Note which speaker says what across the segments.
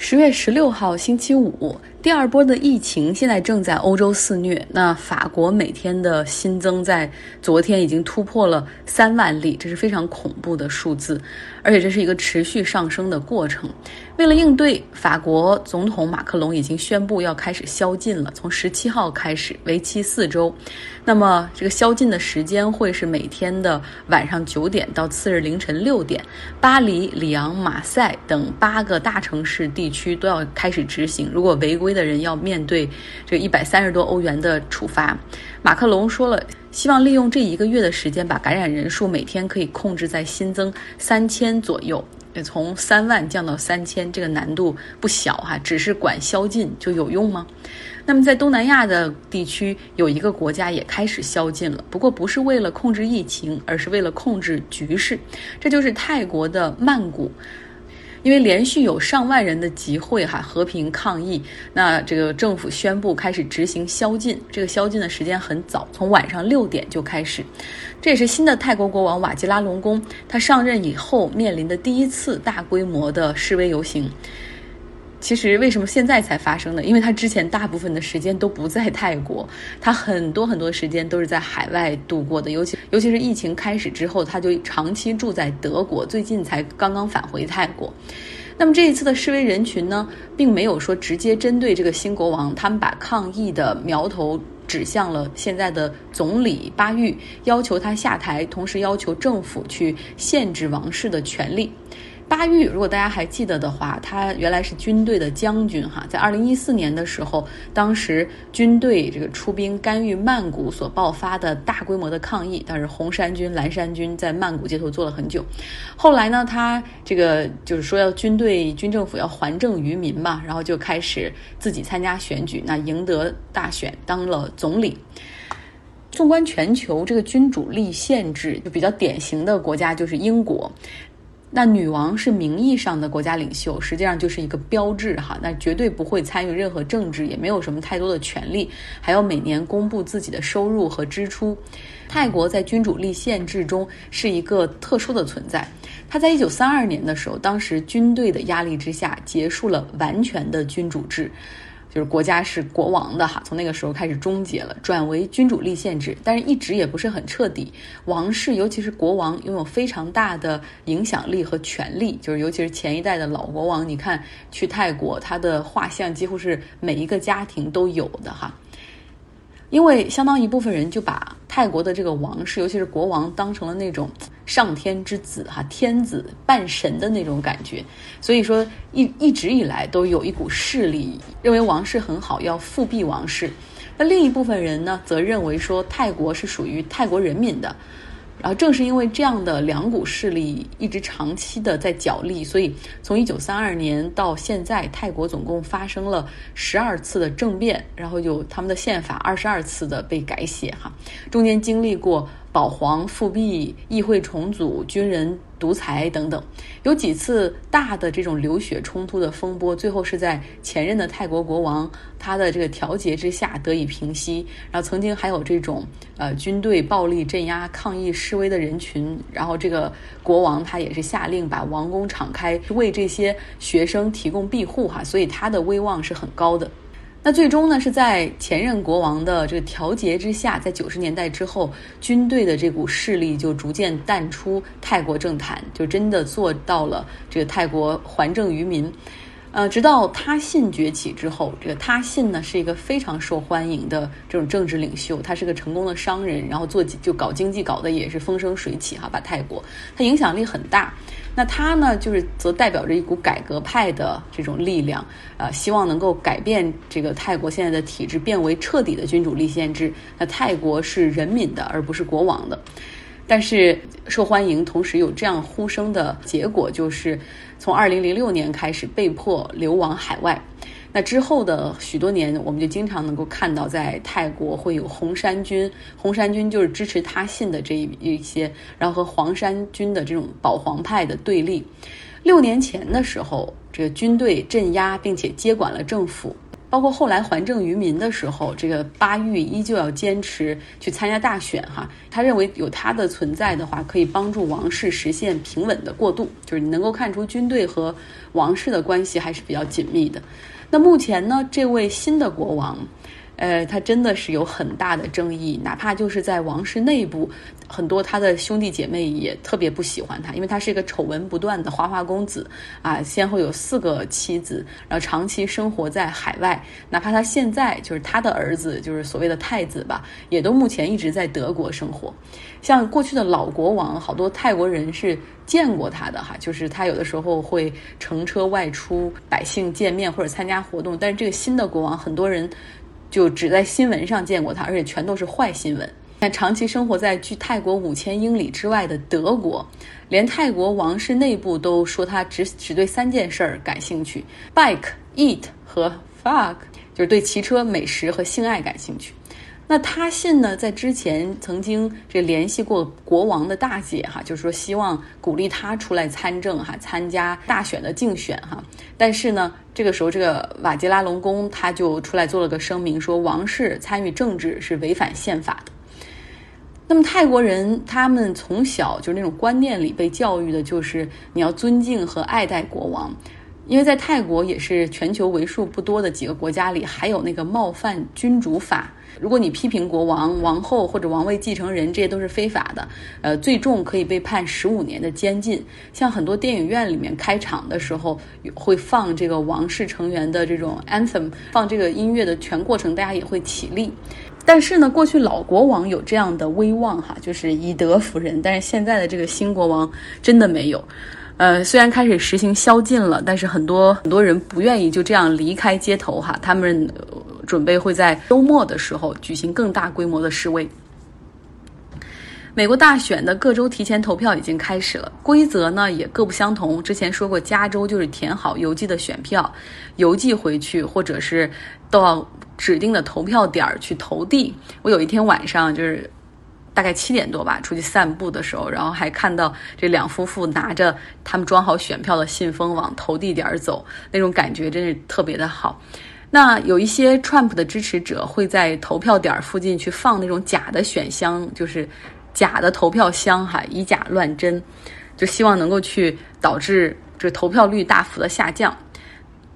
Speaker 1: 十月十六号星期五，第二波的疫情现在正在欧洲肆虐。那法国每天的新增在昨天已经突破了三万例，这是非常恐怖的数字，而且这是一个持续上升的过程。为了应对，法国总统马克龙已经宣布要开始宵禁了，从十七号开始，为期四周。那么这个宵禁的时间会是每天的晚上九点到次日凌晨六点，巴黎、里昂、马赛等八个大城市地区都要开始执行。如果违规的人要面对这一百三十多欧元的处罚。马克龙说了，希望利用这一个月的时间，把感染人数每天可以控制在新增三千左右。从三万降到三千，这个难度不小哈。只是管宵禁就有用吗？那么在东南亚的地区，有一个国家也开始宵禁了，不过不是为了控制疫情，而是为了控制局势。这就是泰国的曼谷。因为连续有上万人的集会哈和平抗议，那这个政府宣布开始执行宵禁。这个宵禁的时间很早，从晚上六点就开始。这也是新的泰国国王瓦吉拉隆功他上任以后面临的第一次大规模的示威游行。其实为什么现在才发生呢？因为他之前大部分的时间都不在泰国，他很多很多时间都是在海外度过的。尤其尤其是疫情开始之后，他就长期住在德国，最近才刚刚返回泰国。那么这一次的示威人群呢，并没有说直接针对这个新国王，他们把抗议的苗头指向了现在的总理巴育，要求他下台，同时要求政府去限制王室的权利。巴育，如果大家还记得的话，他原来是军队的将军哈，在二零一四年的时候，当时军队这个出兵干预曼谷所爆发的大规模的抗议，当时红衫军、蓝衫军在曼谷街头坐了很久。后来呢，他这个就是说要军队、军政府要还政于民嘛，然后就开始自己参加选举，那赢得大选，当了总理。纵观全球，这个君主立宪制就比较典型的国家就是英国。那女王是名义上的国家领袖，实际上就是一个标志哈。那绝对不会参与任何政治，也没有什么太多的权利，还要每年公布自己的收入和支出。泰国在君主立宪制中是一个特殊的存在。他在一九三二年的时候，当时军队的压力之下，结束了完全的君主制。就是国家是国王的哈，从那个时候开始终结了，转为君主立宪制，但是一直也不是很彻底。王室，尤其是国王，拥有非常大的影响力和权力。就是尤其是前一代的老国王，你看去泰国，他的画像几乎是每一个家庭都有的哈。因为相当一部分人就把泰国的这个王室，尤其是国王，当成了那种上天之子哈，天子半神的那种感觉，所以说一一直以来都有一股势力认为王室很好，要复辟王室。那另一部分人呢，则认为说泰国是属于泰国人民的。然后正是因为这样的两股势力一直长期的在角力，所以从一九三二年到现在，泰国总共发生了十二次的政变，然后有他们的宪法二十二次的被改写哈，中间经历过。保皇复辟、议会重组、军人独裁等等，有几次大的这种流血冲突的风波，最后是在前任的泰国国王他的这个调节之下得以平息。然后曾经还有这种呃军队暴力镇压抗议示威的人群，然后这个国王他也是下令把王宫敞开，为这些学生提供庇护哈，所以他的威望是很高的。那最终呢，是在前任国王的这个调节之下，在九十年代之后，军队的这股势力就逐渐淡出泰国政坛，就真的做到了这个泰国还政于民。呃，直到他信崛起之后，这个他信呢是一个非常受欢迎的这种政治领袖，他是个成功的商人，然后做就搞经济搞得也是风生水起哈，把泰国他影响力很大。那他呢，就是则代表着一股改革派的这种力量，呃，希望能够改变这个泰国现在的体制，变为彻底的君主立宪制。那泰国是人民的，而不是国王的。但是受欢迎，同时有这样呼声的结果，就是从二零零六年开始被迫流亡海外。那之后的许多年，我们就经常能够看到，在泰国会有红衫军，红衫军就是支持他信的这一一些，然后和黄衫军的这种保皇派的对立。六年前的时候，这个军队镇压并且接管了政府，包括后来还政于民的时候，这个巴育依旧要坚持去参加大选哈。他认为有他的存在的话，可以帮助王室实现平稳的过渡，就是你能够看出军队和王室的关系还是比较紧密的。那目前呢，这位新的国王。呃，他真的是有很大的争议，哪怕就是在王室内部，很多他的兄弟姐妹也特别不喜欢他，因为他是一个丑闻不断的花花公子啊，先后有四个妻子，然后长期生活在海外。哪怕他现在就是他的儿子，就是所谓的太子吧，也都目前一直在德国生活。像过去的老国王，好多泰国人是见过他的哈，就是他有的时候会乘车外出，百姓见面或者参加活动。但是这个新的国王，很多人。就只在新闻上见过他，而且全都是坏新闻。但长期生活在距泰国五千英里之外的德国，连泰国王室内部都说他只只对三件事儿感兴趣：bike、eat 和 fuck，就是对骑车、美食和性爱感兴趣。那他信呢，在之前曾经这联系过国王的大姐哈，就是说希望鼓励他出来参政哈，参加大选的竞选哈。但是呢，这个时候这个瓦吉拉隆功他就出来做了个声明，说王室参与政治是违反宪法的。那么泰国人他们从小就是那种观念里被教育的，就是你要尊敬和爱戴国王。因为在泰国也是全球为数不多的几个国家里，还有那个冒犯君主法。如果你批评国王、王后或者王位继承人，这些都是非法的。呃，最重可以被判十五年的监禁。像很多电影院里面开场的时候会放这个王室成员的这种 anthem，放这个音乐的全过程，大家也会起立。但是呢，过去老国王有这样的威望哈，就是以德服人。但是现在的这个新国王真的没有。呃，虽然开始实行宵禁了，但是很多很多人不愿意就这样离开街头哈。他们准备会在周末的时候举行更大规模的示威。美国大选的各州提前投票已经开始了，规则呢也各不相同。之前说过，加州就是填好邮寄的选票，邮寄回去，或者是到指定的投票点儿去投递。我有一天晚上就是。大概七点多吧，出去散步的时候，然后还看到这两夫妇拿着他们装好选票的信封往投递点走，那种感觉真是特别的好。那有一些 Trump 的支持者会在投票点附近去放那种假的选箱，就是假的投票箱哈，以假乱真，就希望能够去导致这投票率大幅的下降。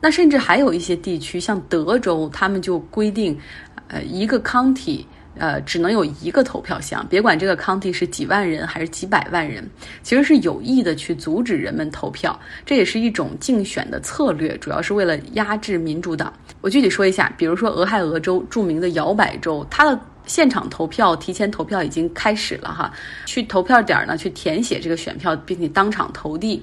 Speaker 1: 那甚至还有一些地区，像德州，他们就规定，呃，一个 county。呃，只能有一个投票箱，别管这个 county 是几万人还是几百万人，其实是有意的去阻止人们投票，这也是一种竞选的策略，主要是为了压制民主党。我具体说一下，比如说俄亥俄州著名的摇摆州，它的现场投票、提前投票已经开始了哈，去投票点呢去填写这个选票，并且当场投递。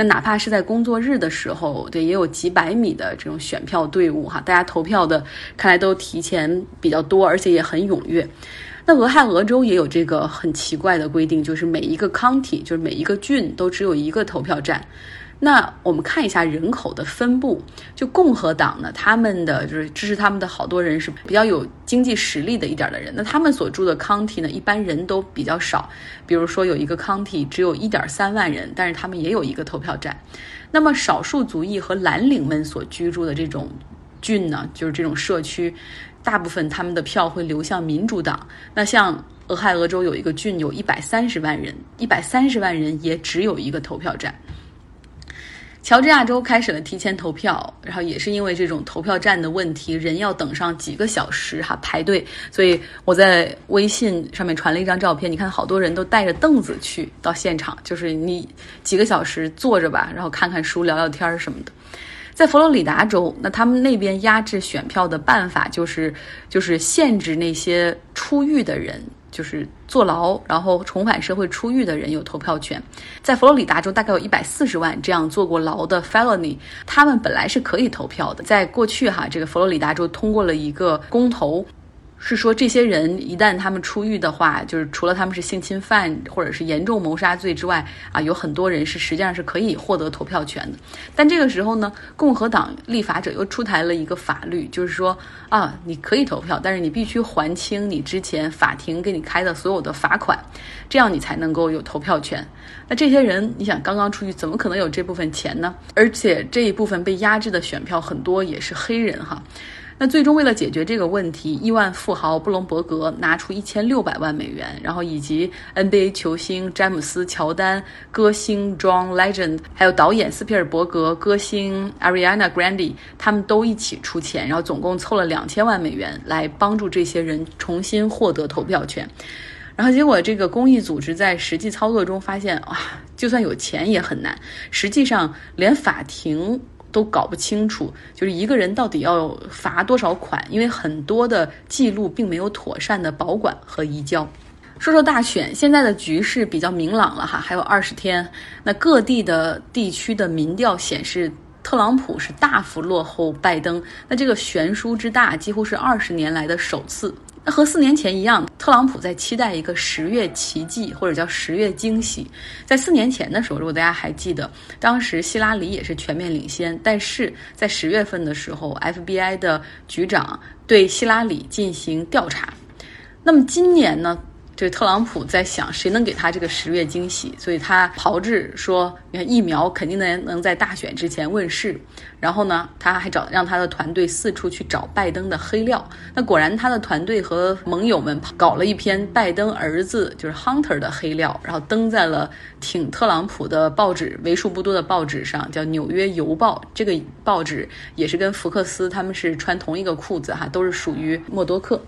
Speaker 1: 那哪怕是在工作日的时候，对，也有几百米的这种选票队伍哈，大家投票的看来都提前比较多，而且也很踊跃。那俄亥俄州也有这个很奇怪的规定，就是每一个 county，就是每一个郡都只有一个投票站。那我们看一下人口的分布，就共和党呢，他们的就是支持他们的好多人是比较有经济实力的一点的人，那他们所住的 county 呢，一般人都比较少，比如说有一个 county 只有一点三万人，但是他们也有一个投票站。那么少数族裔和蓝领们所居住的这种郡呢，就是这种社区，大部分他们的票会流向民主党。那像俄亥俄州有一个郡有一百三十万人，一百三十万人也只有一个投票站。乔治亚州开始了提前投票，然后也是因为这种投票站的问题，人要等上几个小时哈排队，所以我在微信上面传了一张照片，你看好多人都带着凳子去到现场，就是你几个小时坐着吧，然后看看书、聊聊天什么的。在佛罗里达州，那他们那边压制选票的办法就是就是限制那些出狱的人。就是坐牢，然后重返社会出狱的人有投票权。在佛罗里达州，大概有一百四十万这样坐过牢的 felony，他们本来是可以投票的。在过去哈，这个佛罗里达州通过了一个公投，是说这些人一旦他们出狱的话，就是除了他们是性侵犯或者是严重谋杀罪之外，啊，有很多人是实际上是可以获得投票权的。但这个时候呢，共和党立法者又出台了一个法律，就是说啊，你可以投票，但是你必须还清你之前法庭给你开的所有的罚款，这样你才能够有投票权。那这些人，你想刚刚出狱，怎么可能有这部分钱呢？而且这一部分被压制的选票很多也是黑人哈。那最终为了解决这个问题，亿万富豪布隆伯格拿出一千六百万美元，然后以及 NBA 球星詹姆斯、乔丹、歌星 John Legend，还有导演斯皮尔伯格、歌星 Ariana Grande，他们都一起出钱，然后总共凑了两千万美元来帮助这些人重新获得投票权。然后结果这个公益组织在实际操作中发现，哇，就算有钱也很难，实际上连法庭。都搞不清楚，就是一个人到底要罚多少款，因为很多的记录并没有妥善的保管和移交。说说大选，现在的局势比较明朗了哈，还有二十天。那各地的地区的民调显示，特朗普是大幅落后拜登，那这个悬殊之大，几乎是二十年来的首次。那和四年前一样，特朗普在期待一个十月奇迹，或者叫十月惊喜。在四年前的时候，如果大家还记得，当时希拉里也是全面领先，但是在十月份的时候，FBI 的局长对希拉里进行调查。那么今年呢？这特朗普在想谁能给他这个十月惊喜，所以他炮制说，你看疫苗肯定能能在大选之前问世。然后呢，他还找让他的团队四处去找拜登的黑料。那果然，他的团队和盟友们搞了一篇拜登儿子就是 Hunter 的黑料，然后登在了挺特朗普的报纸为数不多的报纸上，叫《纽约邮报》。这个报纸也是跟福克斯他们是穿同一个裤子哈，都是属于默多克。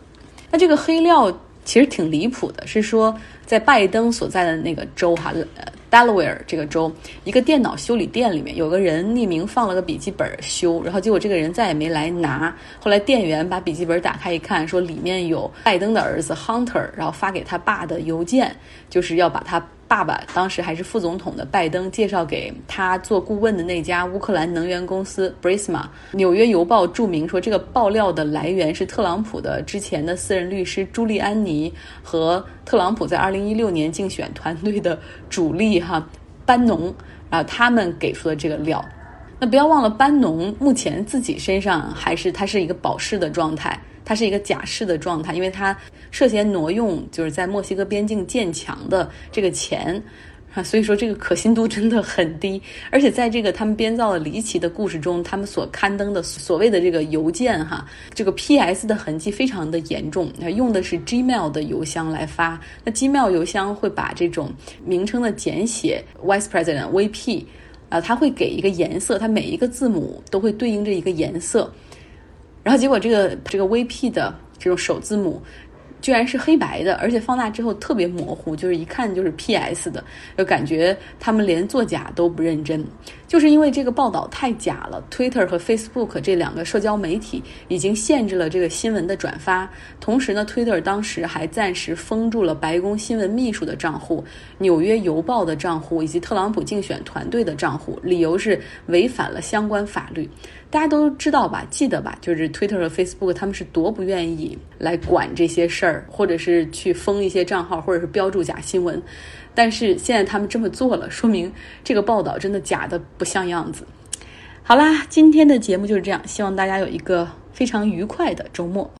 Speaker 1: 那这个黑料。其实挺离谱的，是说在拜登所在的那个州哈，呃，Delaware 这个州，一个电脑修理店里面有个人匿名放了个笔记本修，然后结果这个人再也没来拿。后来店员把笔记本打开一看，说里面有拜登的儿子 Hunter，然后发给他爸的邮件，就是要把他。爸爸当时还是副总统的拜登介绍给他做顾问的那家乌克兰能源公司 Brisma。纽约邮报注明说，这个爆料的来源是特朗普的之前的私人律师朱利安尼和特朗普在2016年竞选团队的主力哈班农，然后他们给出的这个料。那不要忘了，班农目前自己身上还是他是一个保释的状态。它是一个假释的状态，因为他涉嫌挪用就是在墨西哥边境建墙的这个钱啊，所以说这个可信度真的很低。而且在这个他们编造的离奇的故事中，他们所刊登的所谓的这个邮件哈，这个 P.S. 的痕迹非常的严重，用的是 Gmail 的邮箱来发。那 Gmail 邮箱会把这种名称的简写 Vice President V.P. 啊，它会给一个颜色，它每一个字母都会对应着一个颜色。然后结果，这个这个 VP 的这种首字母。居然是黑白的，而且放大之后特别模糊，就是一看就是 P.S. 的，就感觉他们连作假都不认真。就是因为这个报道太假了，Twitter 和 Facebook 这两个社交媒体已经限制了这个新闻的转发。同时呢，Twitter 当时还暂时封住了白宫新闻秘书的账户、纽约邮报的账户以及特朗普竞选团队的账户，理由是违反了相关法律。大家都知道吧？记得吧？就是 Twitter 和 Facebook 他们是多不愿意来管这些事儿或者是去封一些账号，或者是标注假新闻，但是现在他们这么做了，说明这个报道真的假的不像样子。好啦，今天的节目就是这样，希望大家有一个非常愉快的周末。